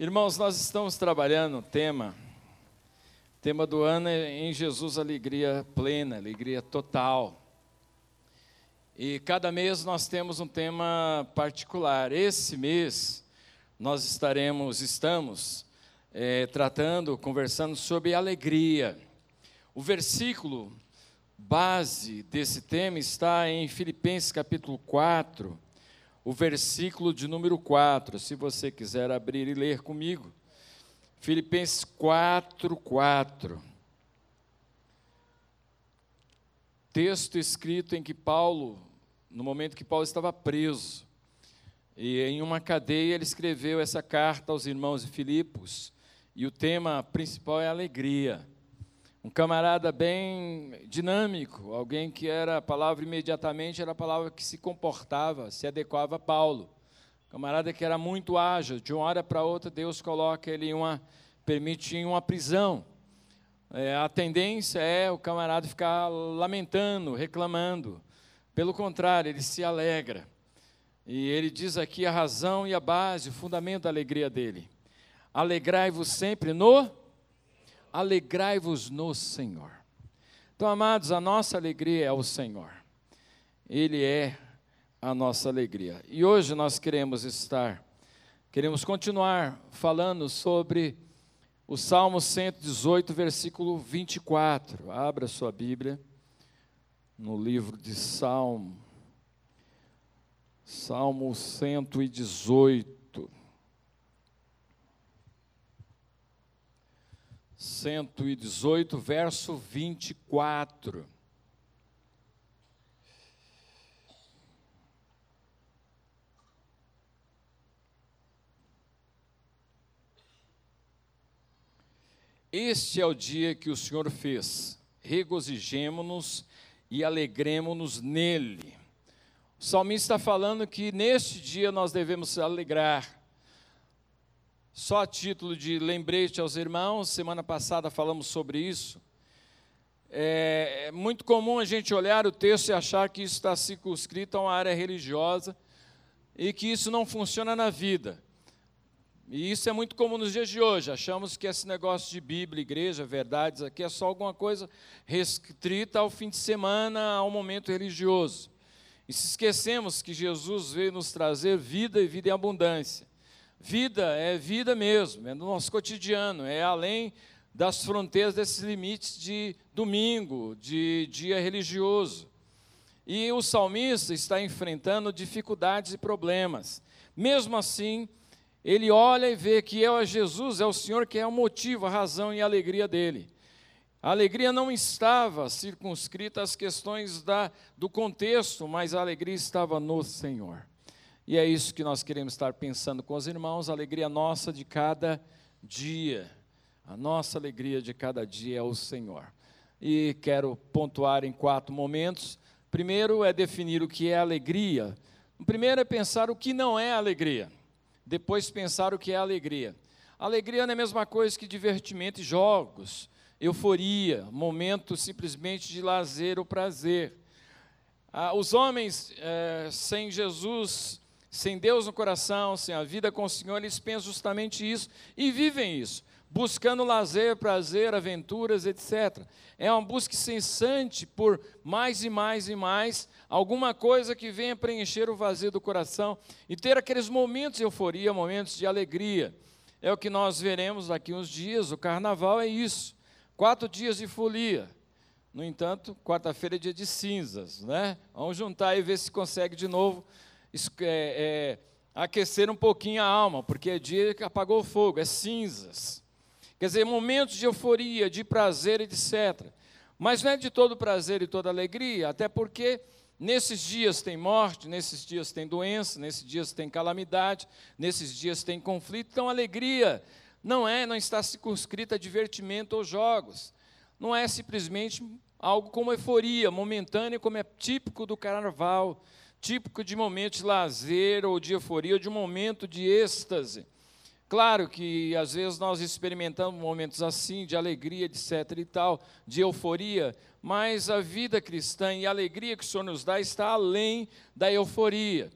Irmãos, nós estamos trabalhando o tema, o tema do ano é em Jesus alegria plena, alegria total. E cada mês nós temos um tema particular. Esse mês nós estaremos, estamos é, tratando, conversando sobre alegria. O versículo base desse tema está em Filipenses capítulo 4, o versículo de número 4, se você quiser abrir e ler comigo. Filipenses 4, 4. Texto escrito em que Paulo, no momento que Paulo estava preso, e em uma cadeia ele escreveu essa carta aos irmãos de Filipos, e o tema principal é alegria. Um camarada bem dinâmico, alguém que era a palavra imediatamente era a palavra que se comportava, se adequava a Paulo. Camarada que era muito ágil, de uma hora para outra Deus coloca ele em uma permite em uma prisão. É, a tendência é o camarada ficar lamentando, reclamando. Pelo contrário, ele se alegra. E ele diz aqui a razão e a base, o fundamento da alegria dele. Alegrai-vos sempre no alegrai-vos no Senhor. Então, amados, a nossa alegria é o Senhor. Ele é a nossa alegria. E hoje nós queremos estar, queremos continuar falando sobre o Salmo 118, versículo 24. Abra sua Bíblia no livro de Salmo. Salmo 118. 118, verso 24. Este é o dia que o Senhor fez, regozijemo-nos e alegremos-nos nele. O salmista está falando que neste dia nós devemos alegrar, só a título de lembrete aos irmãos, semana passada falamos sobre isso. É, é muito comum a gente olhar o texto e achar que isso está circunscrito a uma área religiosa e que isso não funciona na vida. E isso é muito comum nos dias de hoje. Achamos que esse negócio de Bíblia, igreja, verdades aqui é só alguma coisa restrita ao fim de semana, ao momento religioso. E se esquecemos que Jesus veio nos trazer vida e vida em abundância. Vida é vida mesmo, é no nosso cotidiano, é além das fronteiras desses limites de domingo, de dia religioso. E o salmista está enfrentando dificuldades e problemas. Mesmo assim, ele olha e vê que é Jesus, é o Senhor que é o motivo, a razão e a alegria dele. A alegria não estava circunscrita às questões da, do contexto, mas a alegria estava no Senhor. E é isso que nós queremos estar pensando com os irmãos, a alegria nossa de cada dia. A nossa alegria de cada dia é o Senhor. E quero pontuar em quatro momentos. Primeiro é definir o que é alegria. O primeiro é pensar o que não é alegria. Depois pensar o que é alegria. Alegria não é a mesma coisa que divertimento e jogos, euforia, momento simplesmente de lazer ou prazer. Ah, os homens eh, sem Jesus sem Deus no coração, sem a vida com o Senhor, eles pensam justamente isso e vivem isso, buscando lazer, prazer, aventuras, etc. É uma busca incessante por mais e mais e mais, alguma coisa que venha preencher o vazio do coração e ter aqueles momentos de euforia, momentos de alegria. É o que nós veremos daqui uns dias, o carnaval é isso. Quatro dias de folia. No entanto, quarta-feira é dia de cinzas, né? Vamos juntar e ver se consegue de novo é, é, aquecer um pouquinho a alma, porque é dia que apagou o fogo, é cinzas. Quer dizer, momentos de euforia, de prazer, etc. Mas não é de todo prazer e toda alegria, até porque nesses dias tem morte, nesses dias tem doença, nesses dias tem calamidade, nesses dias tem conflito. Então, alegria não é, não está circunscrita a divertimento ou jogos. Não é simplesmente algo como euforia momentânea, como é típico do carnaval, típico de momentos de lazer ou de euforia, ou de um momento de êxtase. Claro que às vezes nós experimentamos momentos assim, de alegria, etc. e tal, de euforia, mas a vida cristã e a alegria que o Senhor nos dá está além da euforia.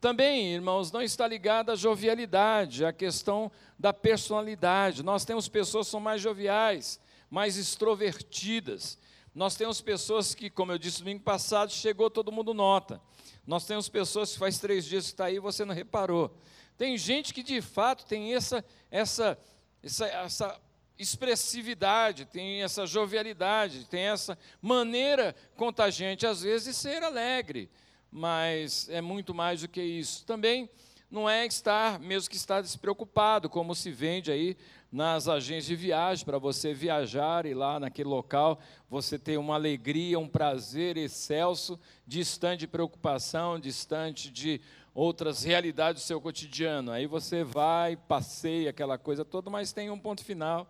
Também, irmãos, não está ligada à jovialidade, à questão da personalidade. Nós temos pessoas que são mais joviais, mais extrovertidas. Nós temos pessoas que, como eu disse domingo passado, chegou, todo mundo nota. Nós temos pessoas que faz três dias que está aí e você não reparou. Tem gente que de fato tem essa, essa, essa, essa expressividade, tem essa jovialidade, tem essa maneira contagiante, às vezes, de ser alegre, mas é muito mais do que isso. Também não é estar, mesmo que estar despreocupado, como se vende aí nas agências de viagem, para você viajar e lá naquele local você ter uma alegria, um prazer excelso, distante de preocupação, distante de outras realidades do seu cotidiano. Aí você vai, passeia aquela coisa toda, mas tem um ponto final,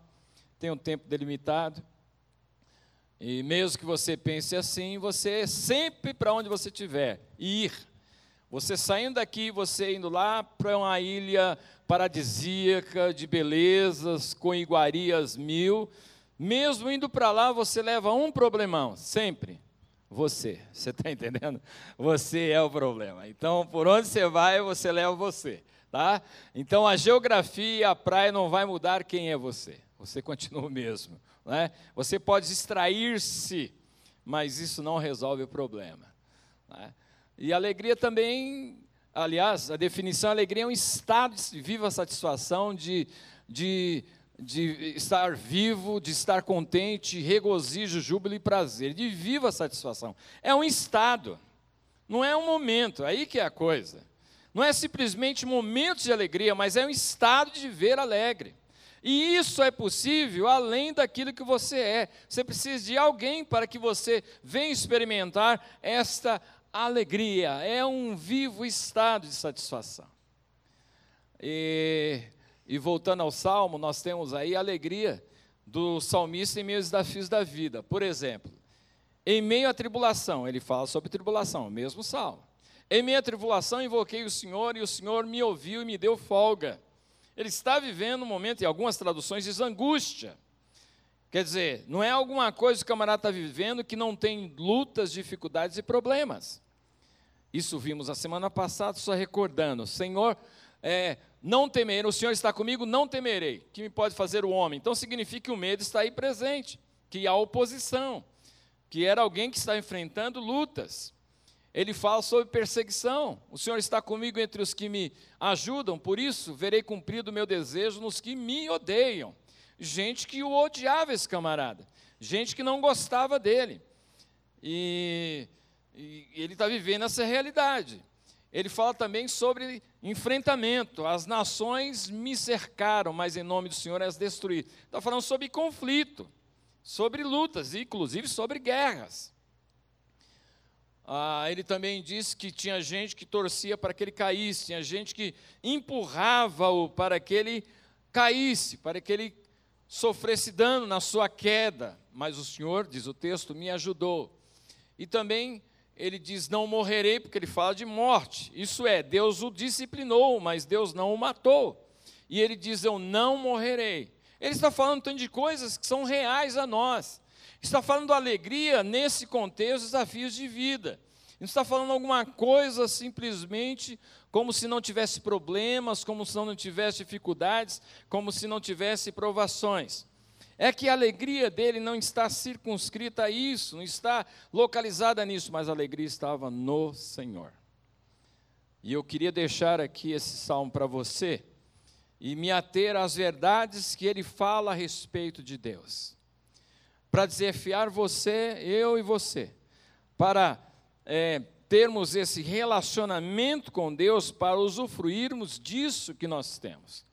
tem um tempo delimitado. E mesmo que você pense assim, você sempre para onde você estiver, ir. Você saindo daqui, você indo lá para uma ilha paradisíaca, de belezas, com iguarias mil. Mesmo indo para lá, você leva um problemão, sempre. Você, você está entendendo? Você é o problema. Então, por onde você vai, você leva você, tá? Então, a geografia e a praia não vai mudar quem é você. Você continua o mesmo, né? Você pode distrair-se, mas isso não resolve o problema. Né? E alegria também aliás, a definição alegria é um estado de viva satisfação, de, de, de estar vivo, de estar contente, regozijo, júbilo e prazer, de viva satisfação. É um estado, não é um momento, aí que é a coisa. Não é simplesmente momentos de alegria, mas é um estado de viver alegre. E isso é possível além daquilo que você é. Você precisa de alguém para que você venha experimentar esta alegria, é um vivo estado de satisfação. E, e, voltando ao salmo, nós temos aí a alegria do salmista em meio aos desafios da vida. Por exemplo, em meio à tribulação, ele fala sobre tribulação, o mesmo salmo. Em meio à tribulação, invoquei o Senhor e o Senhor me ouviu e me deu folga. Ele está vivendo um momento, em algumas traduções, diz angústia. Quer dizer, não é alguma coisa que o camarada está vivendo que não tem lutas, dificuldades e problemas. Isso vimos a semana passada, só recordando. Senhor, é, não temerei, o Senhor está comigo, não temerei. que me pode fazer o homem? Então significa que o medo está aí presente, que há oposição, que era alguém que está enfrentando lutas. Ele fala sobre perseguição. O Senhor está comigo entre os que me ajudam, por isso verei cumprido o meu desejo nos que me odeiam gente que o odiava, esse camarada, gente que não gostava dele. E, e ele está vivendo essa realidade. Ele fala também sobre enfrentamento. As nações me cercaram, mas em nome do Senhor as destruí. Está falando sobre conflito, sobre lutas, inclusive sobre guerras. Ah, ele também disse que tinha gente que torcia para que ele caísse, tinha gente que empurrava-o para que ele caísse, para que ele sofresse dano na sua queda, mas o Senhor, diz o texto, me ajudou. E também ele diz: Não morrerei, porque ele fala de morte. Isso é, Deus o disciplinou, mas Deus não o matou. E ele diz: Eu não morrerei. Ele está falando tanto de coisas que são reais a nós. Está falando alegria nesse contexto, desafios de vida. Não está falando alguma coisa simplesmente como se não tivesse problemas, como se não tivesse dificuldades, como se não tivesse provações. É que a alegria dele não está circunscrita a isso, não está localizada nisso, mas a alegria estava no Senhor. E eu queria deixar aqui esse salmo para você e me ater às verdades que ele fala a respeito de Deus. Para desafiar você, eu e você, para é, termos esse relacionamento com Deus para usufruirmos disso que nós temos.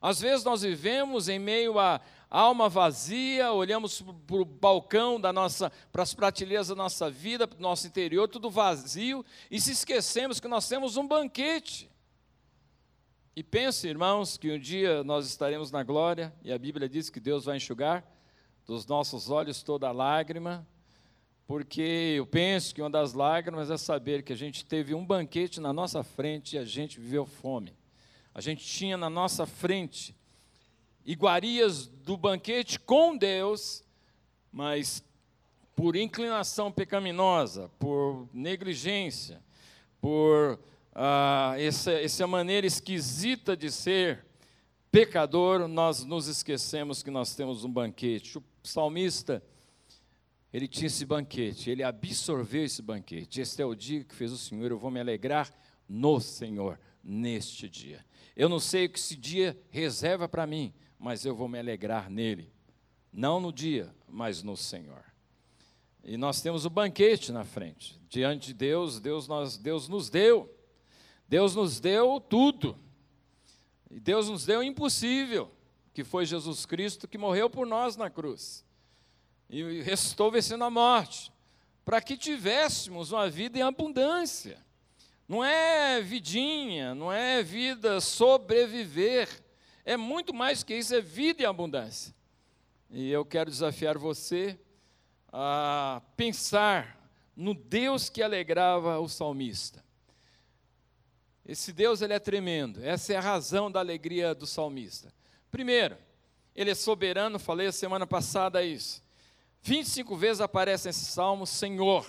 Às vezes nós vivemos em meio a alma vazia, olhamos para o balcão da nossa, para as prateleiras da nossa vida, para o nosso interior, tudo vazio, e se esquecemos que nós temos um banquete. E pense, irmãos, que um dia nós estaremos na glória, e a Bíblia diz que Deus vai enxugar dos nossos olhos toda lágrima, porque eu penso que uma das lágrimas é saber que a gente teve um banquete na nossa frente e a gente viveu fome. A gente tinha na nossa frente iguarias do banquete com Deus, mas por inclinação pecaminosa, por negligência, por ah, essa, essa maneira esquisita de ser pecador, nós nos esquecemos que nós temos um banquete. O salmista, ele tinha esse banquete, ele absorveu esse banquete. Este é o dia que fez o Senhor, eu vou me alegrar no Senhor neste dia. Eu não sei o que esse dia reserva para mim, mas eu vou me alegrar nele. Não no dia, mas no Senhor. E nós temos o banquete na frente. Diante de Deus, Deus, nós, Deus nos deu. Deus nos deu tudo. E Deus nos deu o impossível, que foi Jesus Cristo que morreu por nós na cruz. E restou vencendo a morte, para que tivéssemos uma vida em abundância. Não é vidinha, não é vida sobreviver. É muito mais que isso, é vida em abundância. E eu quero desafiar você a pensar no Deus que alegrava o salmista. Esse Deus ele é tremendo. Essa é a razão da alegria do salmista. Primeiro, ele é soberano, falei a semana passada isso. 25 vezes aparece nesse salmo Senhor.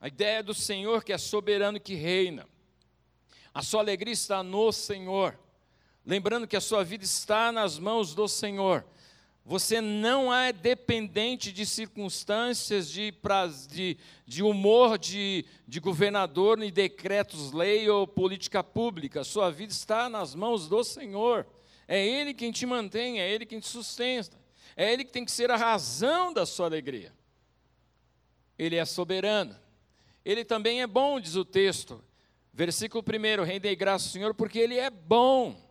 A ideia do Senhor que é soberano que reina. A sua alegria está no Senhor. Lembrando que a sua vida está nas mãos do Senhor. Você não é dependente de circunstâncias, de, de, de humor de, de governador, nem decretos, lei ou política pública. Sua vida está nas mãos do Senhor. É Ele quem te mantém, é Ele quem te sustenta. É Ele que tem que ser a razão da sua alegria. Ele é soberano. Ele também é bom, diz o texto. Versículo 1: Rendei graça ao Senhor, porque Ele é bom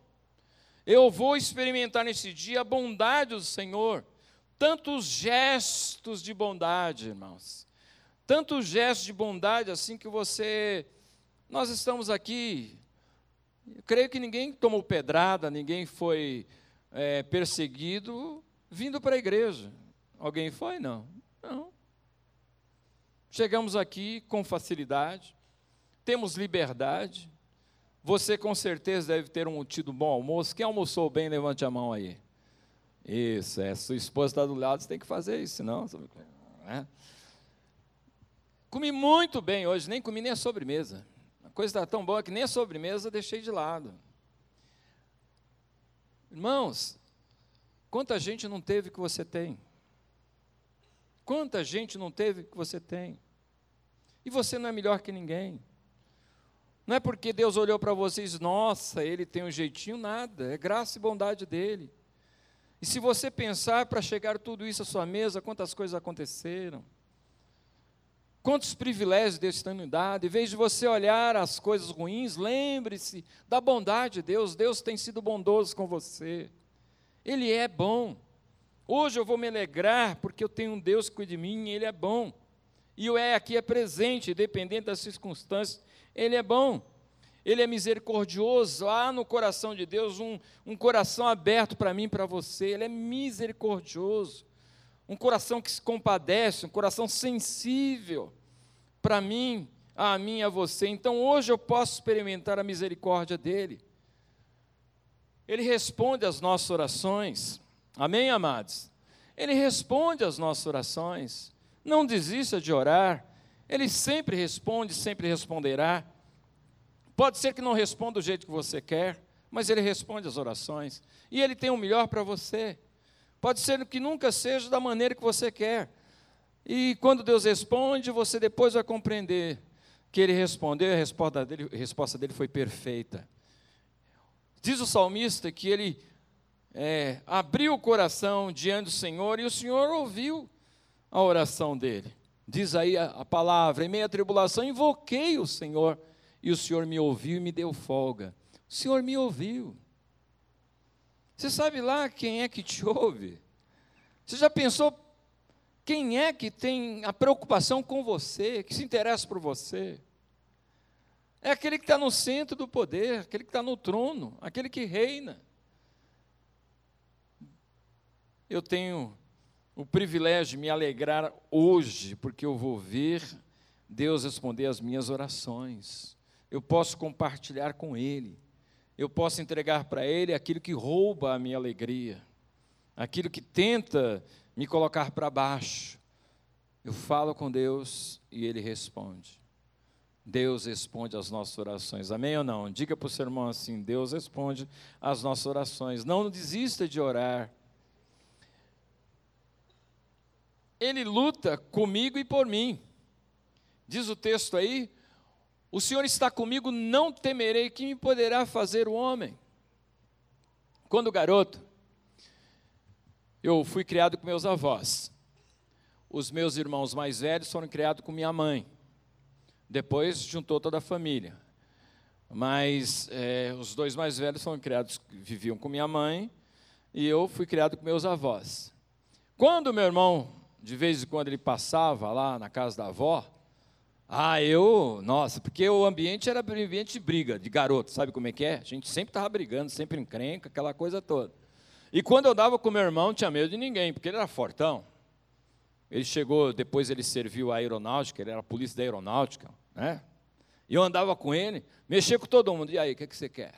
eu vou experimentar nesse dia a bondade do Senhor. Tantos gestos de bondade, irmãos. Tantos gestos de bondade assim que você. Nós estamos aqui. Eu creio que ninguém tomou pedrada, ninguém foi é, perseguido vindo para a igreja. Alguém foi? Não. Não. Chegamos aqui com facilidade, temos liberdade, você com certeza deve ter um, tido um bom almoço. Quem almoçou bem, levante a mão aí. Isso, é. Sua esposa está do lado, você tem que fazer isso, senão. É. Comi muito bem hoje, nem comi nem a sobremesa. A coisa está tão boa que nem a sobremesa deixei de lado. Irmãos, quanta gente não teve que você tem? Quanta gente não teve que você tem? E você não é melhor que ninguém. Não é porque Deus olhou para vocês, nossa, ele tem um jeitinho, nada. É graça e bondade dele. E se você pensar para chegar tudo isso à sua mesa, quantas coisas aconteceram? Quantos privilégios Deus tem nos dado? Em vez de você olhar as coisas ruins, lembre-se da bondade de Deus. Deus tem sido bondoso com você. Ele é bom. Hoje eu vou me alegrar porque eu tenho um Deus que cuida de mim Ele é bom. E o é aqui é presente, dependendo das circunstâncias ele é bom, Ele é misericordioso. Há no coração de Deus um, um coração aberto para mim e para você. Ele é misericordioso, um coração que se compadece, um coração sensível para mim, a mim e a você. Então hoje eu posso experimentar a misericórdia dEle. Ele responde às nossas orações. Amém, amados? Ele responde às nossas orações. Não desista de orar. Ele sempre responde, sempre responderá. Pode ser que não responda do jeito que você quer, mas ele responde as orações. E ele tem o melhor para você. Pode ser que nunca seja da maneira que você quer. E quando Deus responde, você depois vai compreender que ele respondeu e a resposta dele, a resposta dele foi perfeita. Diz o salmista que ele é, abriu o coração diante do Senhor e o Senhor ouviu a oração dele. Diz aí a, a palavra: em meia tribulação, invoquei o Senhor, e o Senhor me ouviu e me deu folga. O Senhor me ouviu. Você sabe lá quem é que te ouve? Você já pensou quem é que tem a preocupação com você, que se interessa por você? É aquele que está no centro do poder, aquele que está no trono, aquele que reina. Eu tenho o privilégio de me alegrar hoje, porque eu vou ver Deus responder as minhas orações. Eu posso compartilhar com Ele. Eu posso entregar para Ele aquilo que rouba a minha alegria, aquilo que tenta me colocar para baixo. Eu falo com Deus e Ele responde. Deus responde às nossas orações. Amém ou não? Diga para o seu irmão assim: Deus responde às nossas orações. Não desista de orar. Ele luta comigo e por mim. Diz o texto aí: O Senhor está comigo, não temerei, que me poderá fazer o homem. Quando garoto, eu fui criado com meus avós. Os meus irmãos mais velhos foram criados com minha mãe. Depois juntou toda a família. Mas é, os dois mais velhos foram criados, viviam com minha mãe, e eu fui criado com meus avós. Quando meu irmão, de vez em quando ele passava lá na casa da avó, ah, eu, nossa, porque o ambiente era ambiente de briga, de garoto, sabe como é que é? A gente sempre estava brigando, sempre encrenca, aquela coisa toda. E quando eu dava com meu irmão, não tinha medo de ninguém, porque ele era fortão. Ele chegou, depois ele serviu a aeronáutica, ele era a polícia da aeronáutica, né? E eu andava com ele, mexia com todo mundo. E aí, o que, que você quer?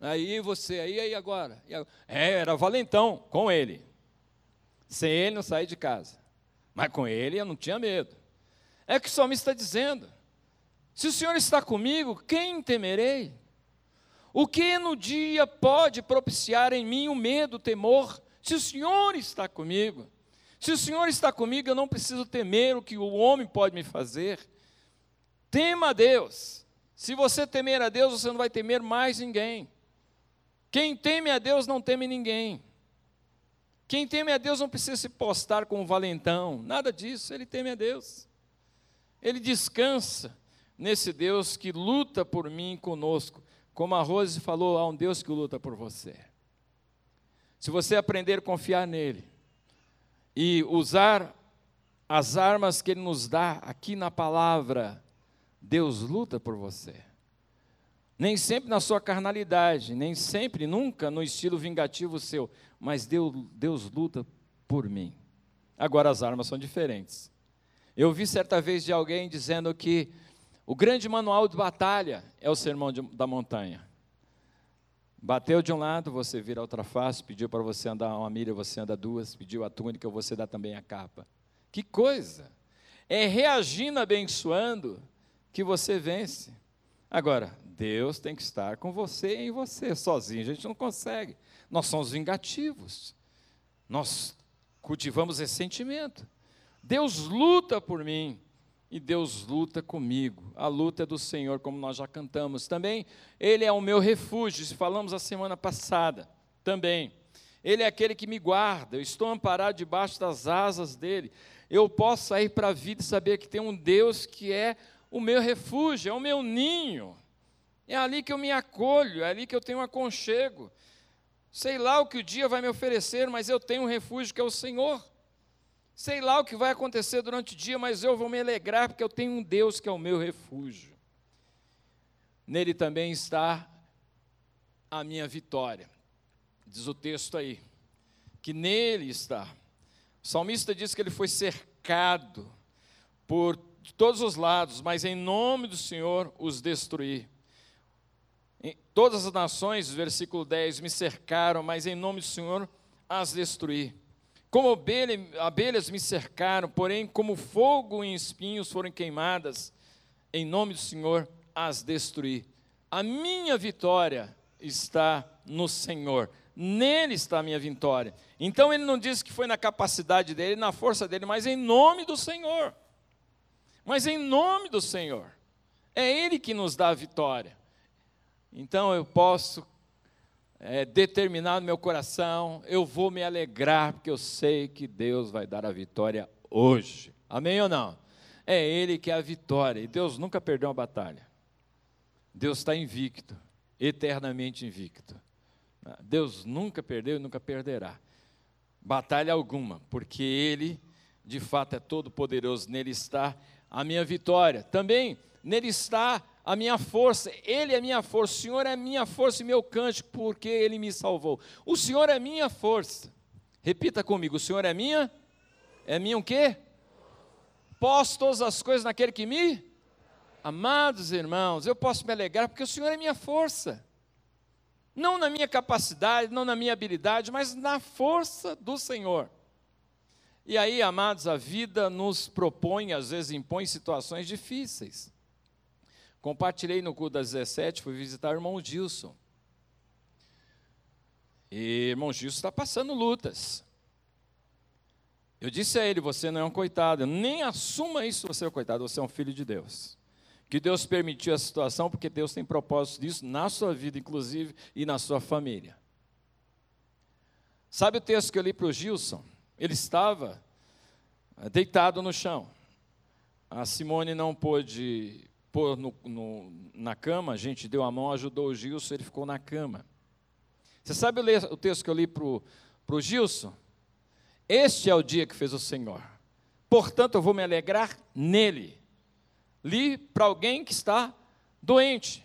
Aí você, aí, aí agora? E agora? É, era valentão com ele. Sem ele não saí de casa. Mas com ele eu não tinha medo. É o que o salmista está dizendo. Se o Senhor está comigo, quem temerei? O que no dia pode propiciar em mim o medo, o temor? Se o Senhor está comigo. Se o Senhor está comigo, eu não preciso temer o que o homem pode me fazer. Tema a Deus. Se você temer a Deus, você não vai temer mais ninguém. Quem teme a Deus não teme ninguém. Quem teme a Deus não precisa se postar como valentão, nada disso, ele teme a Deus. Ele descansa nesse Deus que luta por mim conosco. Como a Rose falou, há um Deus que luta por você. Se você aprender a confiar nele, e usar as armas que Ele nos dá aqui na palavra, Deus luta por você. Nem sempre na sua carnalidade, nem sempre, nunca no estilo vingativo seu, mas Deus, Deus luta por mim. Agora as armas são diferentes. Eu vi certa vez de alguém dizendo que o grande manual de batalha é o sermão de, da montanha. Bateu de um lado, você vira outra face, pediu para você andar uma milha, você anda duas, pediu a túnica, você dá também a capa. Que coisa! É reagindo, abençoando, que você vence. Agora, Deus tem que estar com você e em você, sozinho a gente não consegue. Nós somos vingativos, nós cultivamos ressentimento. Deus luta por mim, e Deus luta comigo. A luta é do Senhor, como nós já cantamos. Também, Ele é o meu refúgio, falamos a semana passada. Também, Ele é aquele que me guarda, eu estou amparado debaixo das asas dEle. Eu posso sair para a vida e saber que tem um Deus que é o meu refúgio, é o meu ninho. É ali que eu me acolho, é ali que eu tenho um aconchego. Sei lá o que o dia vai me oferecer, mas eu tenho um refúgio que é o Senhor. Sei lá o que vai acontecer durante o dia, mas eu vou me alegrar porque eu tenho um Deus que é o meu refúgio. Nele também está a minha vitória. Diz o texto aí, que nele está. O salmista diz que ele foi cercado por todos os lados, mas em nome do Senhor os destruí. Em todas as nações, versículo 10, me cercaram, mas em nome do Senhor as destruí. Como abelhas me cercaram, porém, como fogo em espinhos foram queimadas, em nome do Senhor as destruí. A minha vitória está no Senhor, nele está a minha vitória. Então ele não diz que foi na capacidade dele, na força dele, mas em nome do Senhor. Mas em nome do Senhor. É ele que nos dá a vitória. Então eu posso é, determinado no meu coração, eu vou me alegrar, porque eu sei que Deus vai dar a vitória hoje. Amém ou não? É Ele que é a vitória, e Deus nunca perdeu uma batalha. Deus está invicto, eternamente invicto. Deus nunca perdeu e nunca perderá. Batalha alguma, porque Ele, de fato, é todo-poderoso, nele está a minha vitória. Também nele está a minha força, Ele é minha força, o Senhor é minha força e meu cântico, porque Ele me salvou. O Senhor é minha força. Repita comigo, o Senhor é minha? É minha o quê? Posso todas as coisas naquele que me? Amados irmãos, eu posso me alegrar porque o Senhor é minha força. Não na minha capacidade, não na minha habilidade, mas na força do Senhor. E aí, amados, a vida nos propõe, às vezes impõe situações difíceis. Compartilhei no culto das 17, fui visitar o irmão Gilson. E irmão Gilson está passando lutas. Eu disse a ele: Você não é um coitado, nem assuma isso, você é um coitado, você é um filho de Deus. Que Deus permitiu a situação, porque Deus tem propósito disso na sua vida, inclusive, e na sua família. Sabe o texto que eu li para o Gilson? Ele estava eh, deitado no chão. A Simone não pôde pôr no, no, na cama, a gente deu a mão, ajudou o Gilson, ele ficou na cama. Você sabe o texto que eu li para o Gilson? Este é o dia que fez o Senhor. Portanto, eu vou me alegrar nele. Li para alguém que está doente.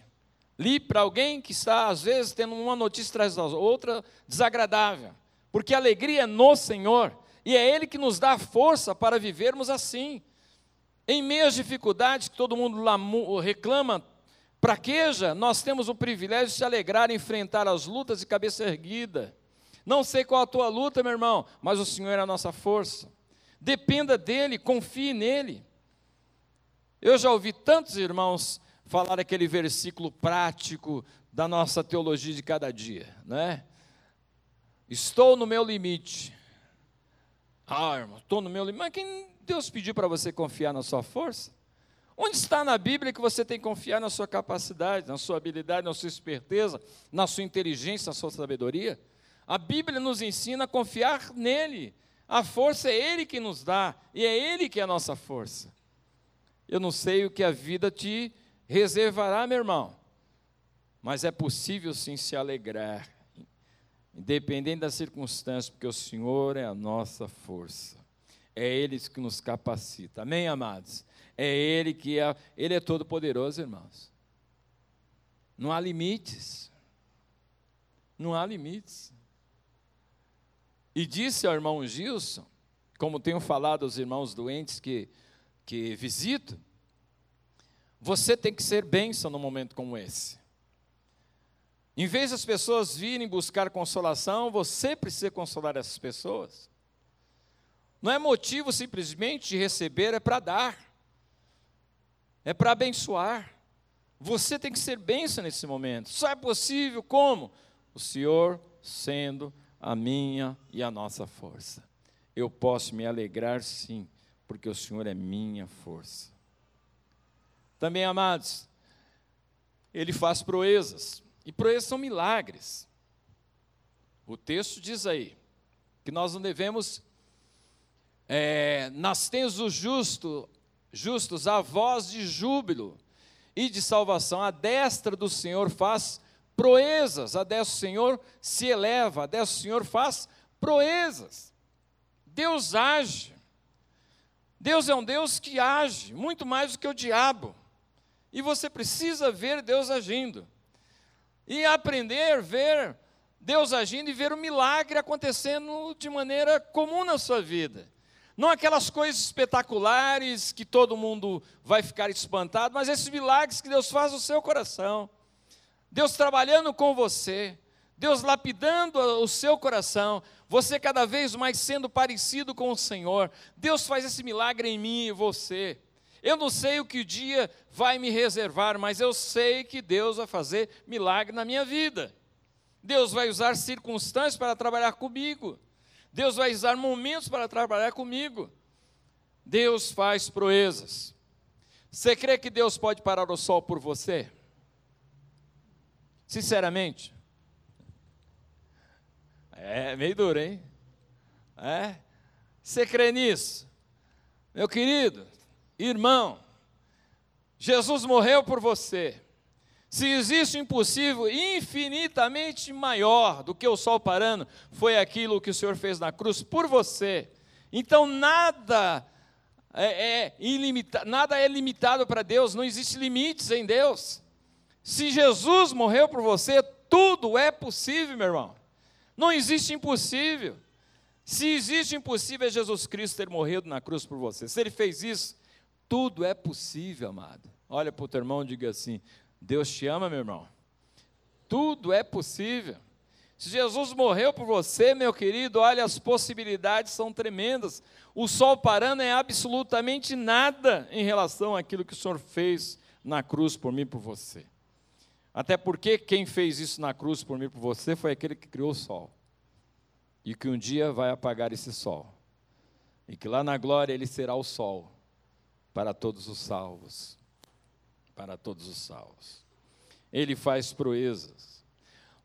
Li para alguém que está, às vezes, tendo uma notícia atrás da outra desagradável. Porque a alegria é no Senhor. E é Ele que nos dá força para vivermos assim. Em meio às dificuldades que todo mundo reclama, praqueja, nós temos o privilégio de se alegrar, enfrentar as lutas de cabeça erguida. Não sei qual a tua luta, meu irmão, mas o Senhor é a nossa força. Dependa dEle, confie nele. Eu já ouvi tantos irmãos falar aquele versículo prático da nossa teologia de cada dia, né? Estou no meu limite. Ah, irmão, estou no meu limite. Mas quem Deus pediu para você confiar na sua força? Onde está na Bíblia que você tem que confiar na sua capacidade, na sua habilidade, na sua esperteza, na sua inteligência, na sua sabedoria? A Bíblia nos ensina a confiar nele. A força é Ele que nos dá, e é Ele que é a nossa força. Eu não sei o que a vida te reservará, meu irmão, mas é possível sim se alegrar, independente das circunstâncias, porque o Senhor é a nossa força. É Ele que nos capacita. Amém, amados? É Ele que é, Ele é todo poderoso, irmãos. Não há limites. Não há limites. E disse ao irmão Gilson, como tenho falado aos irmãos doentes que, que visito, você tem que ser bênção num momento como esse. Em vez das pessoas virem buscar consolação, você precisa consolar essas pessoas. Não é motivo simplesmente de receber, é para dar, é para abençoar. Você tem que ser bênção nesse momento. Só é possível como? O Senhor sendo a minha e a nossa força. Eu posso me alegrar sim, porque o Senhor é minha força. Também, amados, ele faz proezas, e proezas são milagres. O texto diz aí que nós não devemos, é, nas tendas dos justo, justos a voz de júbilo e de salvação, a destra do Senhor faz proezas. A destra do Senhor se eleva, a destra do Senhor faz proezas. Deus age. Deus é um Deus que age, muito mais do que o diabo. E você precisa ver Deus agindo. E aprender ver Deus agindo e ver o milagre acontecendo de maneira comum na sua vida. Não aquelas coisas espetaculares que todo mundo vai ficar espantado, mas esses milagres que Deus faz no seu coração. Deus trabalhando com você, Deus lapidando o seu coração, você cada vez mais sendo parecido com o Senhor. Deus faz esse milagre em mim e você. Eu não sei o que o dia vai me reservar, mas eu sei que Deus vai fazer milagre na minha vida. Deus vai usar circunstâncias para trabalhar comigo. Deus vai usar momentos para trabalhar comigo. Deus faz proezas. Você crê que Deus pode parar o sol por você? Sinceramente. É meio duro, hein? É? Você crê nisso? Meu querido, irmão, Jesus morreu por você. Se existe um impossível infinitamente maior do que o sol parando, foi aquilo que o Senhor fez na cruz por você. Então nada é, é ilimitado, nada é limitado para Deus, não existe limites em Deus. Se Jesus morreu por você, tudo é possível, meu irmão. Não existe impossível. Se existe impossível, é Jesus Cristo ter morrido na cruz por você. Se ele fez isso, tudo é possível, amado. Olha para o teu irmão e diga assim: Deus te ama, meu irmão. Tudo é possível. Se Jesus morreu por você, meu querido, olha, as possibilidades são tremendas. O sol parando é absolutamente nada em relação àquilo que o Senhor fez na cruz por mim e por você. Até porque quem fez isso na cruz por mim e por você foi aquele que criou o sol. E que um dia vai apagar esse sol. E que lá na glória ele será o sol para todos os salvos. Para todos os salvos. Ele faz proezas.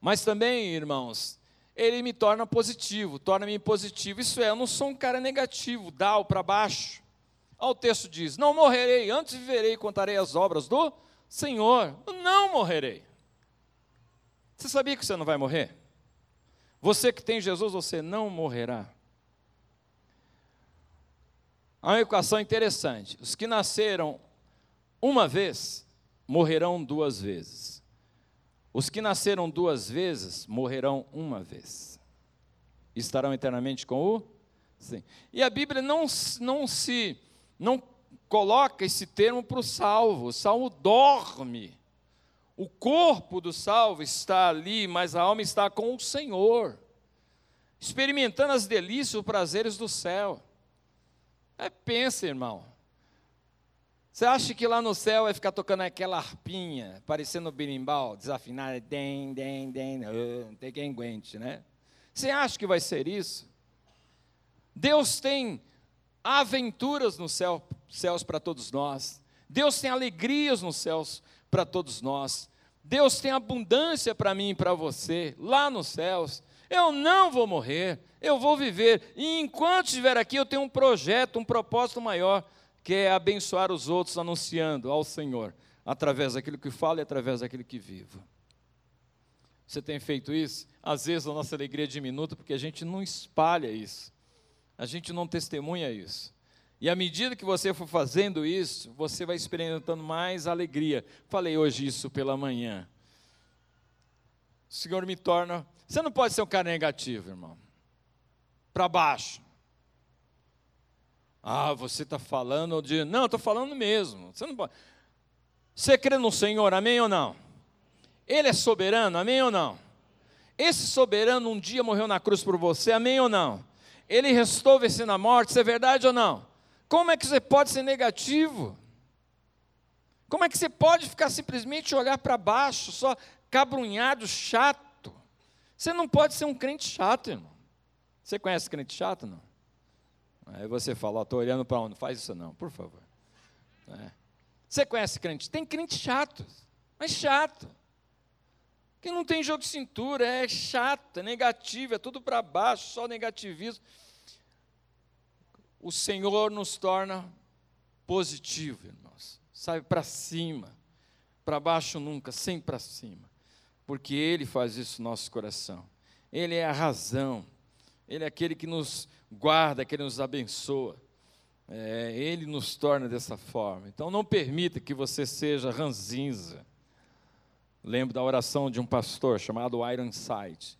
Mas também, irmãos, ele me torna positivo, torna-me positivo. Isso é, eu não sou um cara negativo, dá para baixo. Olha o texto diz: Não morrerei, antes viverei e contarei as obras do Senhor. Não morrerei. Você sabia que você não vai morrer? Você que tem Jesus, você não morrerá. Há uma equação interessante. Os que nasceram uma vez morrerão duas vezes. Os que nasceram duas vezes morrerão uma vez. Estarão eternamente com o Sim. E a Bíblia não, não se não coloca esse termo para o salvo. O salvo dorme. O corpo do salvo está ali, mas a alma está com o Senhor, experimentando as delícias, os prazeres do céu. É, pensa, irmão. Você acha que lá no céu vai ficar tocando aquela harpinha, parecendo berimbau, desafinada, den, den, den, não tem quem aguente, né? Você acha que vai ser isso? Deus tem aventuras nos céu, céus para todos nós. Deus tem alegrias nos céus para todos nós. Deus tem abundância para mim e para você, lá nos céus. Eu não vou morrer, eu vou viver. E enquanto estiver aqui, eu tenho um projeto, um propósito maior, que é abençoar os outros, anunciando ao Senhor, através daquilo que falo e através daquilo que vivo. Você tem feito isso? Às vezes a nossa alegria diminuta porque a gente não espalha isso, a gente não testemunha isso. E à medida que você for fazendo isso, você vai experimentando mais alegria. Falei hoje isso pela manhã. O Senhor me torna você não pode ser um cara negativo, irmão. Para baixo. Ah, você está falando de. Não, estou falando mesmo. Você não pode. Você crê no Senhor, amém ou não? Ele é soberano, amém ou não? Esse soberano um dia morreu na cruz por você, amém ou não? Ele restou vencendo a morte, isso é verdade ou não? Como é que você pode ser negativo? Como é que você pode ficar simplesmente olhar para baixo, só cabrunhado, chato? Você não pode ser um crente chato, irmão. Você conhece crente chato, não? Aí você fala, estou olhando para onde? Faz isso não, por favor. É. Você conhece crente? Tem crente chato, mas chato. Que não tem jogo de cintura, é chato, é negativo, é tudo para baixo, só negativismo. O Senhor nos torna positivo, irmãos. Sabe, para cima. Para baixo nunca, sempre para cima porque Ele faz isso no nosso coração. Ele é a razão, Ele é aquele que nos guarda, que nos abençoa. É, ele nos torna dessa forma. Então não permita que você seja ranzinza. Lembro da oração de um pastor chamado Ironside.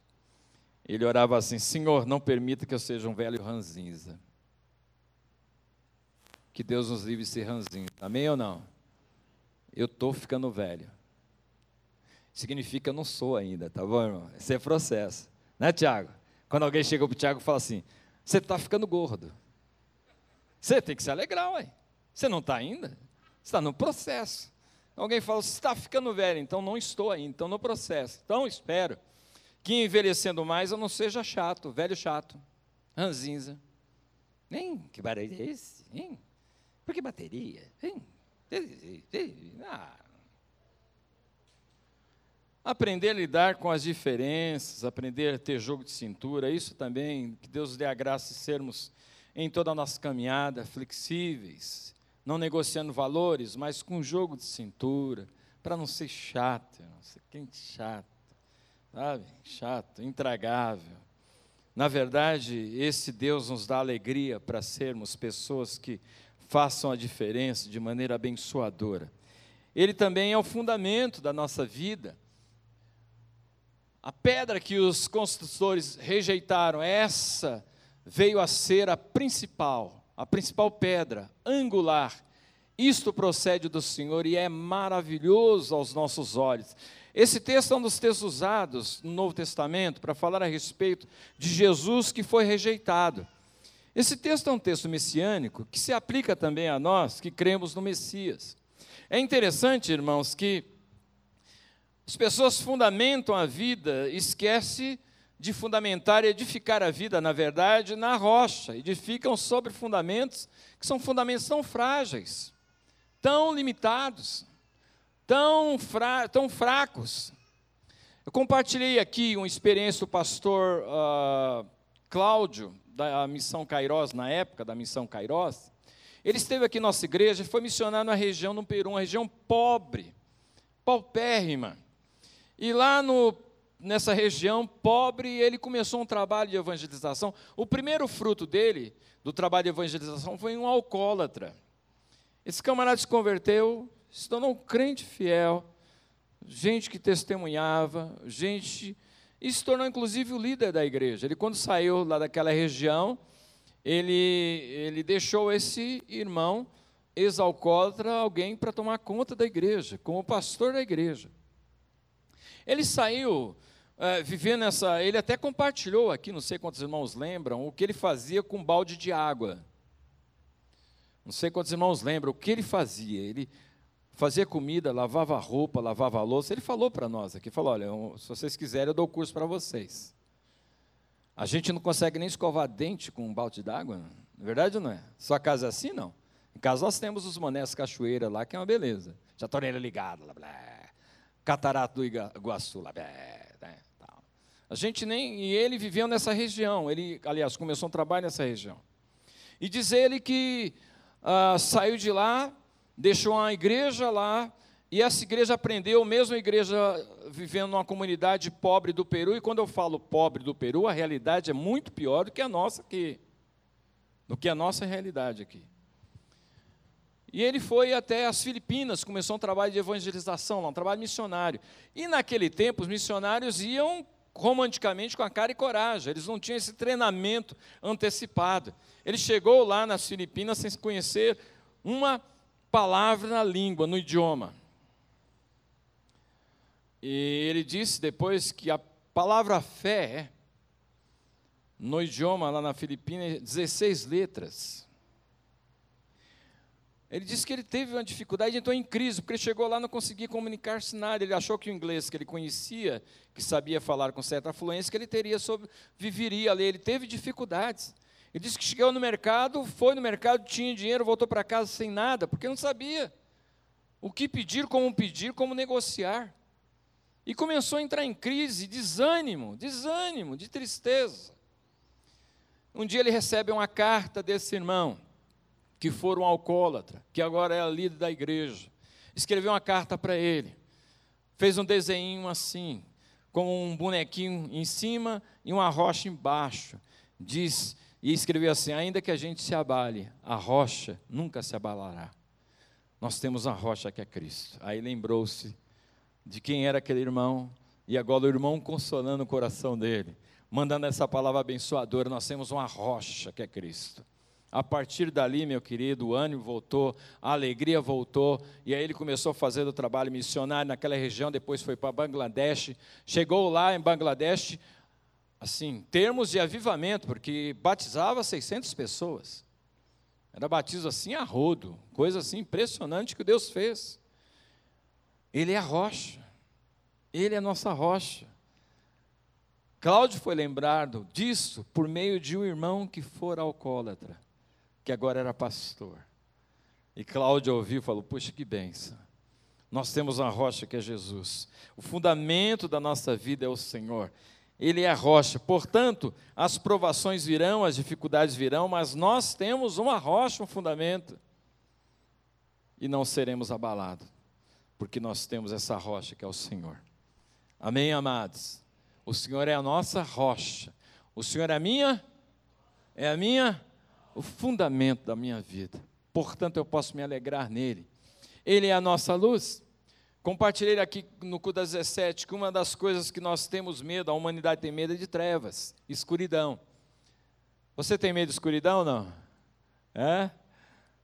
Ele orava assim: Senhor, não permita que eu seja um velho ranzinza. Que Deus nos livre de ser ranzinza. Amém ou não? Eu estou ficando velho significa não sou ainda, tá bom, irmão? Esse é processo. Né, Tiago? Quando alguém chega para o Tiago e fala assim: você está ficando gordo. Você tem que se alegrar, ué. Você não está ainda? Você está no processo. Alguém fala, você está ficando velho, então não estou ainda, então no processo. Então espero que envelhecendo mais eu não seja chato, velho chato, ranzinza. Nem, que barulho é esse? Hein? Por que bateria? Hein? Ah, Aprender a lidar com as diferenças, aprender a ter jogo de cintura, isso também, que Deus dê a graça de sermos em toda a nossa caminhada flexíveis, não negociando valores, mas com jogo de cintura, para não ser chato, não ser quente chato, sabe? Chato, intragável. Na verdade, esse Deus nos dá alegria para sermos pessoas que façam a diferença de maneira abençoadora. Ele também é o fundamento da nossa vida. A pedra que os construtores rejeitaram, essa veio a ser a principal, a principal pedra, angular. Isto procede do Senhor e é maravilhoso aos nossos olhos. Esse texto é um dos textos usados no Novo Testamento para falar a respeito de Jesus que foi rejeitado. Esse texto é um texto messiânico que se aplica também a nós que cremos no Messias. É interessante, irmãos, que as pessoas fundamentam a vida, esquece de fundamentar e edificar a vida, na verdade, na rocha. Edificam sobre fundamentos que são fundamentos tão frágeis, tão limitados, tão, fra tão fracos. Eu compartilhei aqui uma experiência do pastor uh, Cláudio, da Missão Cairós, na época da Missão Cairós. Ele esteve aqui na nossa igreja e foi missionar na região do Peru, uma região pobre, paupérrima. E lá no, nessa região pobre, ele começou um trabalho de evangelização. O primeiro fruto dele, do trabalho de evangelização, foi um alcoólatra. Esse camarada se converteu, se tornou um crente fiel, gente que testemunhava, gente. E se tornou inclusive o líder da igreja. Ele, quando saiu lá daquela região, ele, ele deixou esse irmão ex-alcoólatra, alguém para tomar conta da igreja, como pastor da igreja. Ele saiu é, vivendo essa. Ele até compartilhou aqui, não sei quantos irmãos lembram, o que ele fazia com um balde de água. Não sei quantos irmãos lembram o que ele fazia. Ele fazia comida, lavava roupa, lavava louça. Ele falou para nós aqui, falou, olha, se vocês quiserem eu dou curso para vocês. A gente não consegue nem escovar dente com um balde d'água, não é verdade não é? Sua casa é assim, não? Em casa nós temos os monés cachoeira lá, que é uma beleza. Já torneira ligada, lá, blá. Catarato do Iguaçu, lá, né. A gente nem... E ele viveu nessa região. Ele, aliás, começou um trabalho nessa região. E diz ele que ah, saiu de lá, deixou uma igreja lá, e essa igreja aprendeu, mesmo a igreja vivendo numa comunidade pobre do Peru, e quando eu falo pobre do Peru, a realidade é muito pior do que a nossa aqui, do que a nossa realidade aqui. E ele foi até as Filipinas, começou um trabalho de evangelização lá, um trabalho missionário. E naquele tempo os missionários iam romanticamente com a cara e coragem, eles não tinham esse treinamento antecipado. Ele chegou lá nas Filipinas sem conhecer uma palavra na língua, no idioma. E ele disse depois que a palavra fé, no idioma lá na Filipina, é 16 letras. Ele disse que ele teve uma dificuldade, entrou em crise, porque ele chegou lá não conseguia comunicar-se nada. Ele achou que o inglês que ele conhecia, que sabia falar com certa fluência, que ele teria sobre, viveria ali. Ele teve dificuldades. Ele disse que chegou no mercado, foi no mercado, tinha dinheiro, voltou para casa sem nada, porque não sabia o que pedir, como pedir, como negociar. E começou a entrar em crise, desânimo, desânimo, de tristeza. Um dia ele recebe uma carta desse irmão, que for um alcoólatra, que agora é líder da igreja. Escreveu uma carta para ele, fez um desenho assim, com um bonequinho em cima e uma rocha embaixo. Diz e escreveu assim: ainda que a gente se abale, a rocha nunca se abalará. Nós temos a rocha que é Cristo. Aí lembrou-se de quem era aquele irmão, e agora o irmão consolando o coração dele, mandando essa palavra abençoadora. Nós temos uma rocha que é Cristo. A partir dali, meu querido, o ânimo voltou, a alegria voltou, e aí ele começou a fazer o trabalho missionário naquela região, depois foi para Bangladesh. Chegou lá em Bangladesh, assim, termos de avivamento, porque batizava 600 pessoas. Era batismo assim a rodo, coisa assim impressionante que Deus fez. Ele é a rocha, ele é a nossa rocha. Cláudio foi lembrado disso por meio de um irmão que fora alcoólatra, que agora era pastor. E Cláudio ouviu e falou: Puxa, que benção. Nós temos uma rocha que é Jesus. O fundamento da nossa vida é o Senhor. Ele é a rocha. Portanto, as provações virão, as dificuldades virão, mas nós temos uma rocha, um fundamento. E não seremos abalados, porque nós temos essa rocha que é o Senhor. Amém, amados? O Senhor é a nossa rocha. O Senhor é a minha, é a minha, o fundamento da minha vida. Portanto, eu posso me alegrar nele. Ele é a nossa luz. Compartilhei aqui no CU 17 que uma das coisas que nós temos medo, a humanidade tem medo é de trevas, escuridão. Você tem medo de escuridão ou não? É?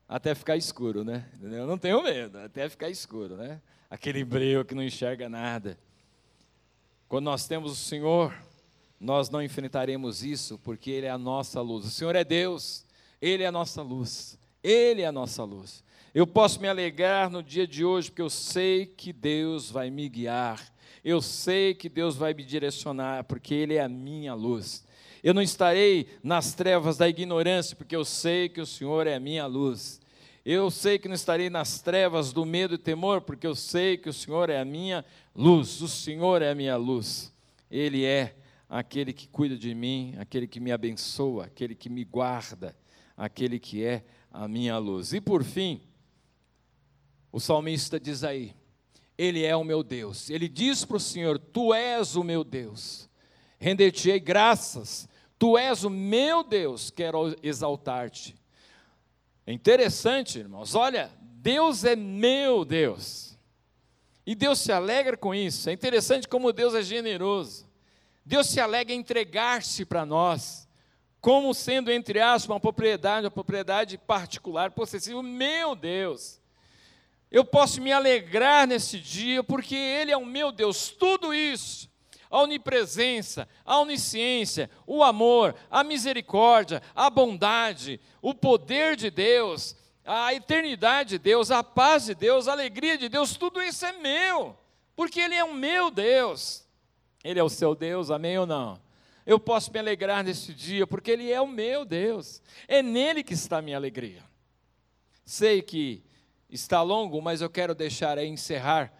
Até ficar escuro, né? Eu não tenho medo, até ficar escuro, né? Aquele breu que não enxerga nada. Quando nós temos o Senhor, nós não enfrentaremos isso, porque Ele é a nossa luz. O Senhor é Deus, Ele é a nossa luz, Ele é a nossa luz. Eu posso me alegrar no dia de hoje, porque eu sei que Deus vai me guiar. Eu sei que Deus vai me direcionar, porque Ele é a minha luz. Eu não estarei nas trevas da ignorância, porque eu sei que o Senhor é a minha luz. Eu sei que não estarei nas trevas do medo e temor, porque eu sei que o Senhor é a minha luz. O Senhor é a minha luz. Ele é aquele que cuida de mim, aquele que me abençoa, aquele que me guarda, aquele que é a minha luz. E por fim, o salmista diz aí: Ele é o meu Deus. Ele diz para o Senhor: Tu és o meu Deus. Render-te-ei graças. Tu és o meu Deus, quero exaltar-te. É interessante, irmãos. Olha, Deus é meu Deus. E Deus se alegra com isso. É interessante como Deus é generoso. Deus se alegra em entregar-se para nós, como sendo, entre aspas, uma propriedade, uma propriedade particular, possessiva. Meu Deus! Eu posso me alegrar nesse dia, porque Ele é o meu Deus. Tudo isso, a onipresença, a onisciência, o amor, a misericórdia, a bondade, o poder de Deus, a eternidade de Deus, a paz de Deus, a alegria de Deus, tudo isso é meu, porque Ele é o meu Deus. Ele é o seu Deus, amém ou não? Eu posso me alegrar neste dia, porque Ele é o meu Deus, é nele que está a minha alegria. Sei que está longo, mas eu quero deixar aí encerrar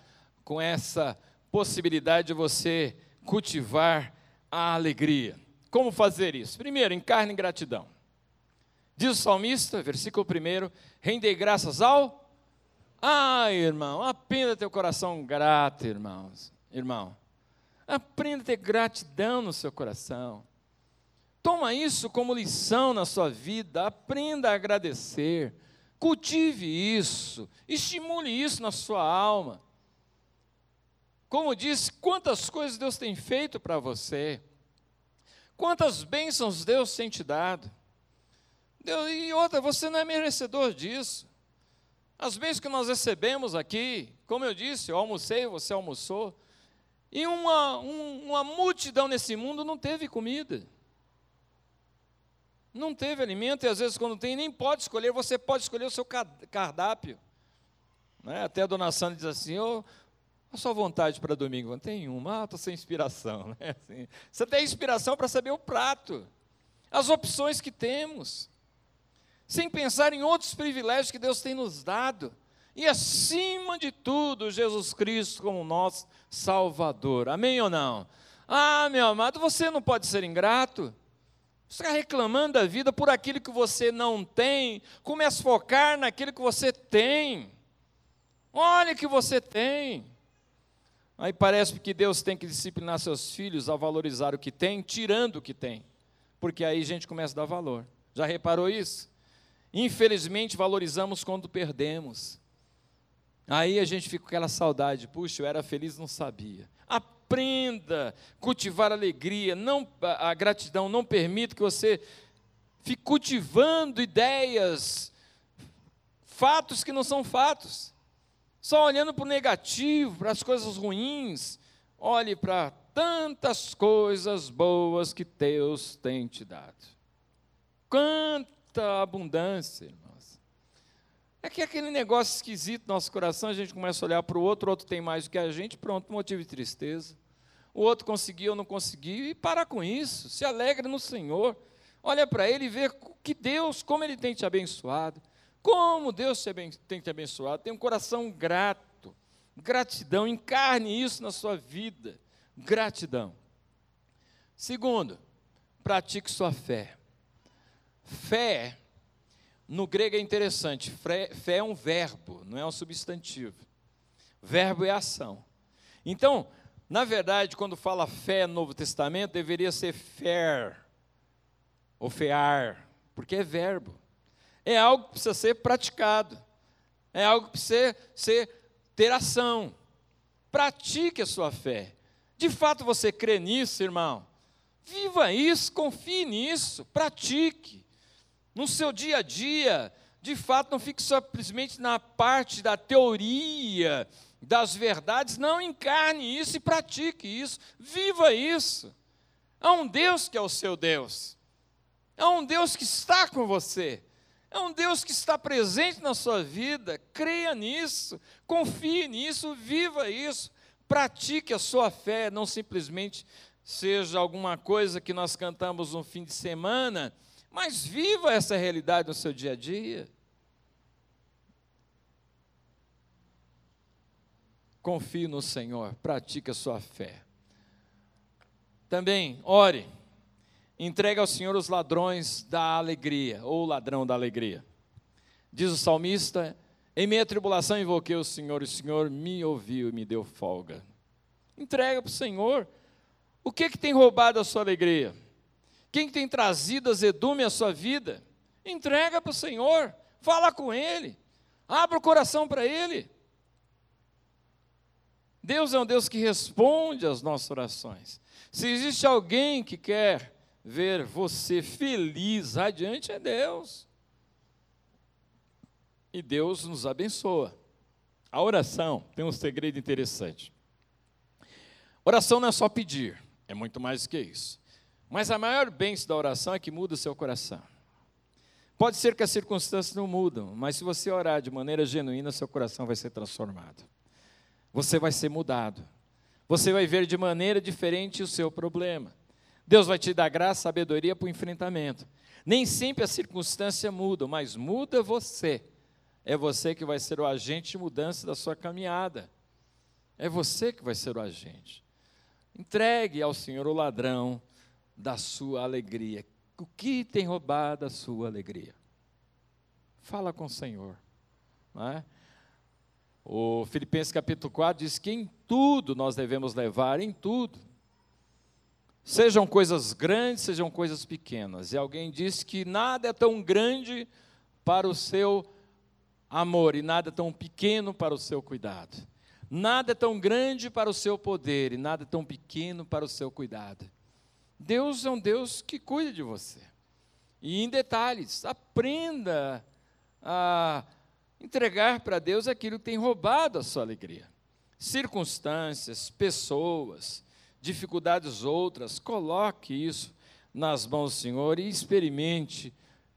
com essa possibilidade de você cultivar a alegria. Como fazer isso? Primeiro, encarne gratidão. Diz o salmista, versículo 1, rendei graças ao. Ah, irmão, aprenda teu coração grato, irmãos. Irmão, Aprenda a ter gratidão no seu coração. Toma isso como lição na sua vida. Aprenda a agradecer. Cultive isso. Estimule isso na sua alma. Como disse, quantas coisas Deus tem feito para você. Quantas bênçãos Deus tem te dado. Deus, e outra, você não é merecedor disso. As bênçãos que nós recebemos aqui, como eu disse, eu almocei, você almoçou. E uma, um, uma multidão nesse mundo não teve comida. Não teve alimento, e às vezes, quando tem, nem pode escolher, você pode escolher o seu cardápio. Né? Até a dona Sandra diz assim: oh, a sua vontade para domingo? Não tem uma, ah, estou sem inspiração. Né? Assim, você tem inspiração para saber o prato, as opções que temos, sem pensar em outros privilégios que Deus tem nos dado. E acima de tudo, Jesus Cristo como nosso Salvador. Amém ou não? Ah, meu amado, você não pode ser ingrato. Você está reclamando da vida por aquilo que você não tem. Comece a focar naquilo que você tem. Olha o que você tem. Aí parece que Deus tem que disciplinar seus filhos a valorizar o que tem, tirando o que tem. Porque aí a gente começa a dar valor. Já reparou isso? Infelizmente valorizamos quando perdemos. Aí a gente fica com aquela saudade, puxa, eu era feliz, não sabia. Aprenda a cultivar alegria, não a gratidão, não permita que você fique cultivando ideias, fatos que não são fatos. Só olhando para o negativo, para as coisas ruins, olhe para tantas coisas boas que Deus tem te dado. Quanta abundância, irmão. É que aquele negócio esquisito no nosso coração, a gente começa a olhar para o outro, o outro tem mais do que a gente, pronto, motivo de tristeza. O outro conseguiu ou não conseguiu, e para com isso, se alegre no Senhor. Olha para Ele e vê que Deus, como Ele tem te abençoado, como Deus tem te abençoado, tem um coração grato, gratidão, encarne isso na sua vida, gratidão. Segundo, pratique sua fé. Fé no grego é interessante, fé é um verbo, não é um substantivo. Verbo é ação. Então, na verdade, quando fala fé no Novo Testamento, deveria ser fair, ou fear, porque é verbo. É algo que precisa ser praticado. É algo que precisa ser, ter ação. Pratique a sua fé. De fato você crê nisso, irmão? Viva isso, confie nisso, pratique no seu dia a dia, de fato, não fique simplesmente na parte da teoria, das verdades, não encarne isso e pratique isso, viva isso. Há um Deus que é o seu Deus, há um Deus que está com você, É um Deus que está presente na sua vida. Creia nisso, confie nisso, viva isso, pratique a sua fé, não simplesmente seja alguma coisa que nós cantamos no fim de semana, mas viva essa realidade no seu dia a dia. Confie no Senhor, pratique a sua fé. Também, ore, entregue ao Senhor os ladrões da alegria, ou ladrão da alegria. Diz o salmista: Em minha tribulação invoquei o Senhor, e o Senhor me ouviu e me deu folga. Entrega para o Senhor. O que, que tem roubado a sua alegria? Quem tem trazido azedume à sua vida? Entrega para o Senhor, fala com Ele, abra o coração para Ele. Deus é um Deus que responde às nossas orações. Se existe alguém que quer ver você feliz adiante, é Deus. E Deus nos abençoa. A oração tem um segredo interessante. Oração não é só pedir, é muito mais do que isso. Mas a maior bênção da oração é que muda o seu coração. Pode ser que as circunstâncias não mudam, mas se você orar de maneira genuína, seu coração vai ser transformado você vai ser mudado. Você vai ver de maneira diferente o seu problema. Deus vai te dar graça, sabedoria para o enfrentamento. Nem sempre a circunstância muda, mas muda você. É você que vai ser o agente de mudança da sua caminhada. É você que vai ser o agente. Entregue ao Senhor o ladrão da sua alegria. O que tem roubado a sua alegria? Fala com o Senhor. Não é? O Filipenses capítulo 4 diz que em tudo nós devemos levar, em tudo. Sejam coisas grandes, sejam coisas pequenas. E alguém disse que nada é tão grande para o seu amor e nada é tão pequeno para o seu cuidado. Nada é tão grande para o seu poder e nada é tão pequeno para o seu cuidado. Deus é um Deus que cuida de você. E em detalhes, aprenda a Entregar para Deus aquilo que tem roubado a sua alegria. Circunstâncias, pessoas, dificuldades outras, coloque isso nas mãos do Senhor e experimente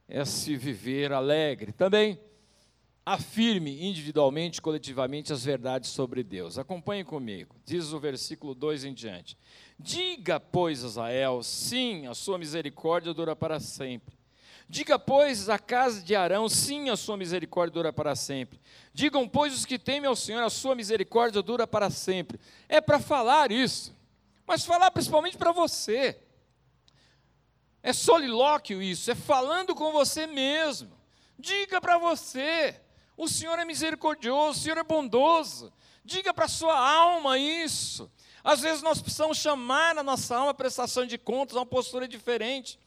esse viver alegre. Também afirme individualmente, coletivamente as verdades sobre Deus. Acompanhe comigo. Diz o versículo 2 em diante. Diga, pois, Israel, sim, a sua misericórdia dura para sempre Diga, pois, a casa de Arão, sim, a sua misericórdia dura para sempre. Digam, pois, os que temem ao Senhor, a sua misericórdia dura para sempre. É para falar isso, mas falar principalmente para você. É solilóquio isso, é falando com você mesmo. Diga para você: o Senhor é misericordioso, o Senhor é bondoso. Diga para a sua alma isso. Às vezes nós precisamos chamar a nossa alma a prestação de contas, uma postura diferente.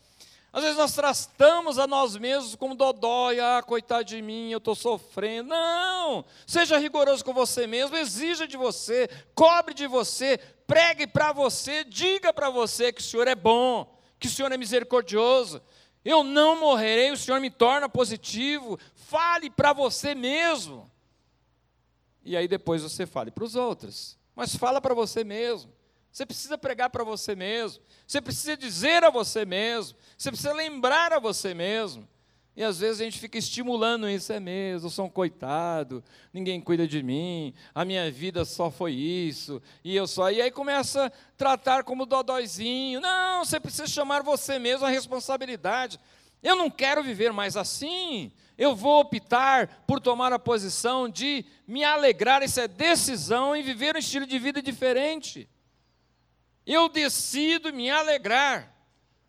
Às vezes nós tratamos a nós mesmos como dodói, ah, coitado de mim, eu estou sofrendo. Não! Seja rigoroso com você mesmo, exija de você, cobre de você, pregue para você, diga para você que o Senhor é bom, que o Senhor é misericordioso. Eu não morrerei, o Senhor me torna positivo. Fale para você mesmo. E aí depois você fale para os outros. Mas fala para você mesmo. Você precisa pregar para você mesmo. Você precisa dizer a você mesmo. Você precisa lembrar a você mesmo. E às vezes a gente fica estimulando isso, é mesmo, eu sou um coitado, ninguém cuida de mim, a minha vida só foi isso, e eu só. E aí começa a tratar como dodóizinho. Não, você precisa chamar você mesmo a responsabilidade. Eu não quero viver mais assim. Eu vou optar por tomar a posição de me alegrar, isso é decisão em viver um estilo de vida diferente. Eu decido me alegrar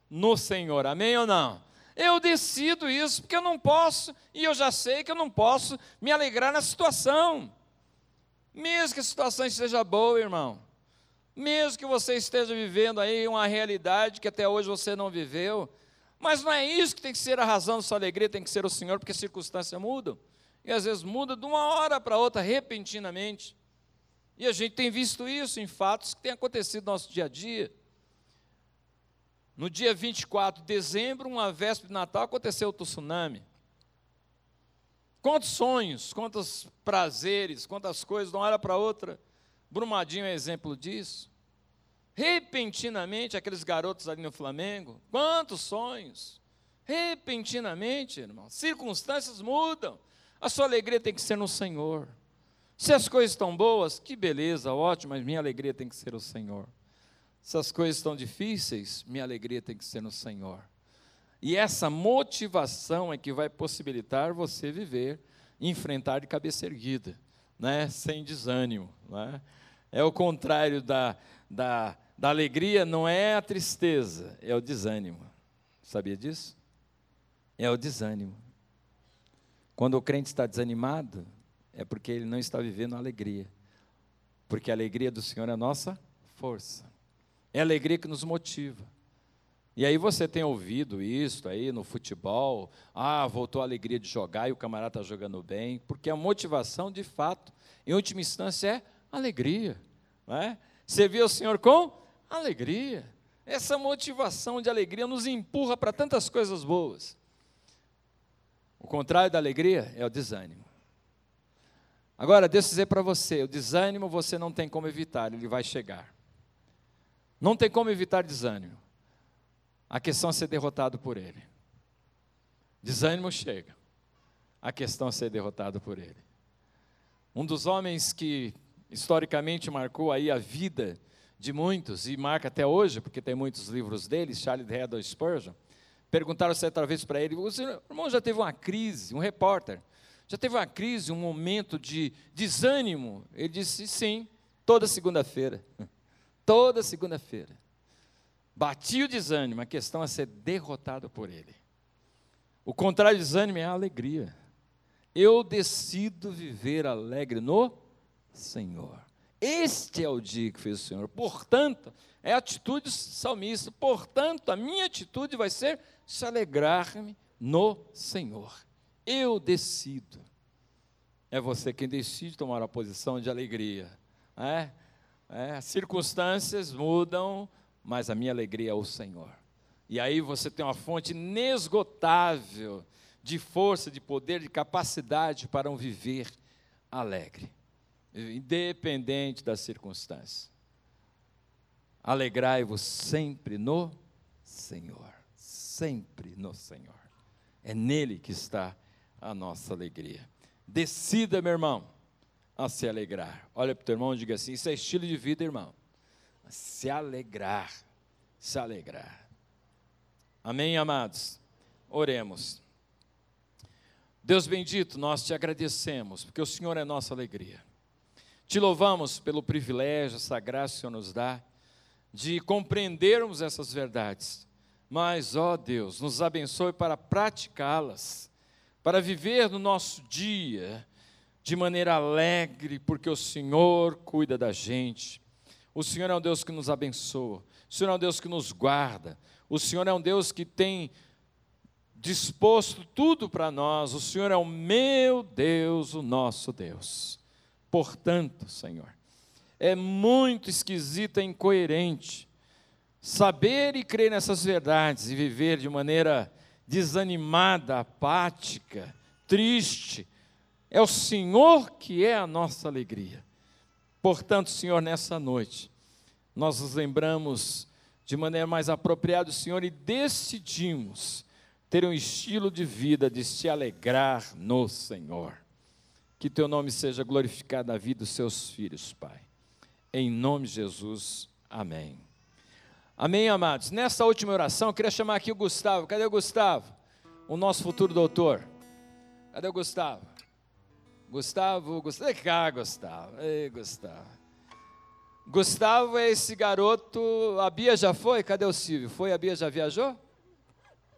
no Senhor, amém ou não? Eu decido isso porque eu não posso, e eu já sei que eu não posso me alegrar na situação. Mesmo que a situação esteja boa, irmão. Mesmo que você esteja vivendo aí uma realidade que até hoje você não viveu. Mas não é isso que tem que ser a razão da sua alegria, tem que ser o Senhor, porque as circunstâncias mudam. E às vezes muda de uma hora para outra, repentinamente. E a gente tem visto isso em fatos que têm acontecido no nosso dia a dia. No dia 24 de dezembro, uma véspera de Natal, aconteceu o tsunami. Quantos sonhos, quantos prazeres, quantas coisas, de uma hora para outra. Brumadinho é exemplo disso. Repentinamente, aqueles garotos ali no Flamengo, quantos sonhos. Repentinamente, irmão. Circunstâncias mudam. A sua alegria tem que ser no Senhor. Se as coisas estão boas, que beleza, ótimo, mas minha alegria tem que ser o Senhor. Se as coisas estão difíceis, minha alegria tem que ser no Senhor. E essa motivação é que vai possibilitar você viver, enfrentar de cabeça erguida, né? sem desânimo. Né? É o contrário da, da, da alegria, não é a tristeza, é o desânimo. Sabia disso? É o desânimo. Quando o crente está desanimado, é porque ele não está vivendo a alegria. Porque a alegria do Senhor é a nossa força. É a alegria que nos motiva. E aí você tem ouvido isso aí no futebol, ah, voltou a alegria de jogar e o camarada está jogando bem, porque a motivação, de fato, em última instância, é alegria. Não é? Servir o Senhor com alegria. Essa motivação de alegria nos empurra para tantas coisas boas. O contrário da alegria é o desânimo. Agora, deixa eu dizer para você: o desânimo você não tem como evitar, ele vai chegar. Não tem como evitar desânimo. A questão é ser derrotado por ele. Desânimo chega. A questão é ser derrotado por ele. Um dos homens que historicamente marcou aí a vida de muitos e marca até hoje, porque tem muitos livros dele, Charles Haddon Spurgeon, perguntaram certa vez para ele: o irmão já teve uma crise, um repórter, já teve uma crise, um momento de desânimo? Ele disse: sim, toda segunda-feira. Toda segunda-feira. Bati o desânimo, a questão é ser derrotado por ele. O contrário de desânimo é a alegria. Eu decido viver alegre no Senhor. Este é o dia que fez o Senhor. Portanto, é a atitude salmista. Portanto, a minha atitude vai ser se alegrar-me no Senhor. Eu decido. É você quem decide tomar a posição de alegria. É? É, circunstâncias mudam, mas a minha alegria é o Senhor. E aí você tem uma fonte inesgotável de força, de poder, de capacidade para um viver alegre, independente das circunstâncias. Alegrai-vos sempre no Senhor, sempre no Senhor. É nele que está a nossa alegria. Decida, meu irmão, a se alegrar. Olha para o teu irmão e diga assim: Isso é estilo de vida, irmão. Se alegrar, se alegrar. Amém, amados? Oremos. Deus bendito, nós te agradecemos, porque o Senhor é nossa alegria. Te louvamos pelo privilégio, essa graça que o Senhor nos dá, de compreendermos essas verdades. Mas, ó Deus, nos abençoe para praticá-las, para viver no nosso dia de maneira alegre, porque o Senhor cuida da gente. O Senhor é um Deus que nos abençoa. O Senhor é um Deus que nos guarda. O Senhor é um Deus que tem disposto tudo para nós. O Senhor é o meu Deus, o nosso Deus. Portanto, Senhor, é muito esquisito e incoerente saber e crer nessas verdades e viver de maneira desanimada, apática, triste, é o Senhor que é a nossa alegria. Portanto, Senhor, nessa noite, nós nos lembramos de maneira mais apropriada do Senhor e decidimos ter um estilo de vida de se alegrar no Senhor. Que teu nome seja glorificado na vida dos seus filhos, Pai. Em nome de Jesus, amém. Amém, amados. Nessa última oração, eu queria chamar aqui o Gustavo. Cadê o Gustavo? O nosso futuro doutor. Cadê o Gustavo? Gustavo, Gustavo, cá, Gustavo, ei, Gustavo. Gustavo é esse garoto, a Bia já foi? Cadê o Silvio? Foi, a Bia já viajou?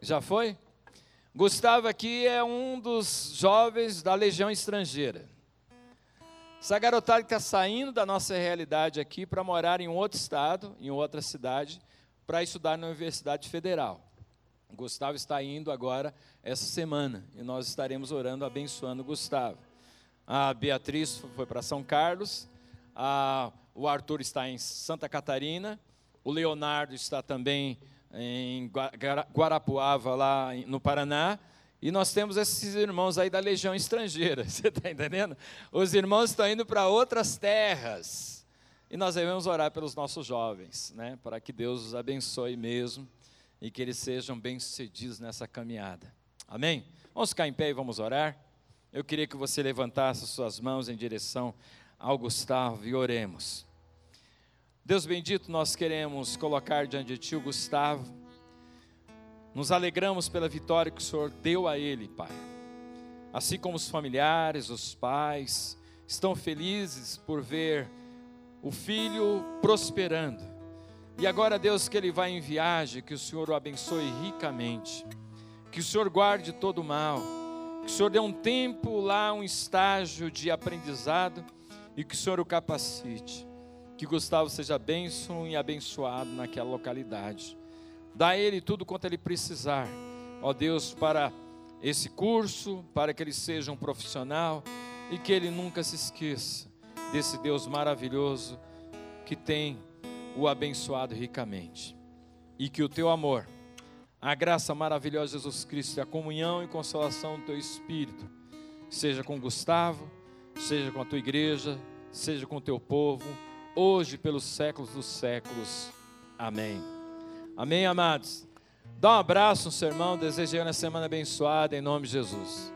Já foi? Gustavo aqui é um dos jovens da Legião Estrangeira. Essa garotada está saindo da nossa realidade aqui para morar em outro estado, em outra cidade, para estudar na Universidade Federal. Gustavo está indo agora essa semana e nós estaremos orando, abençoando Gustavo. A Beatriz foi para São Carlos. A, o Arthur está em Santa Catarina. O Leonardo está também em Guarapuava, lá no Paraná. E nós temos esses irmãos aí da Legião Estrangeira, você está entendendo? Os irmãos estão indo para outras terras. E nós devemos orar pelos nossos jovens, né? para que Deus os abençoe mesmo e que eles sejam bem-sucedidos nessa caminhada. Amém? Vamos ficar em pé e vamos orar? Eu queria que você levantasse suas mãos em direção ao Gustavo e oremos. Deus bendito, nós queremos colocar diante de Ti o Gustavo. Nos alegramos pela vitória que o Senhor deu a ele, Pai. Assim como os familiares, os pais, estão felizes por ver o filho prosperando. E agora, Deus, que ele vai em viagem, que o Senhor o abençoe ricamente, que o Senhor guarde todo o mal, que o Senhor dê um tempo lá, um estágio de aprendizado e que o Senhor o capacite que Gustavo seja bênção e abençoado naquela localidade. Dá a ele tudo quanto ele precisar, ó Deus, para esse curso, para que ele seja um profissional e que ele nunca se esqueça desse Deus maravilhoso que tem o abençoado ricamente. E que o teu amor, a graça maravilhosa de Jesus Cristo, a comunhão e consolação do teu Espírito, seja com Gustavo, seja com a tua igreja, seja com o teu povo hoje pelos séculos dos séculos. Amém. Amém, amados. Dá um abraço no sermão, desejando a semana abençoada em nome de Jesus.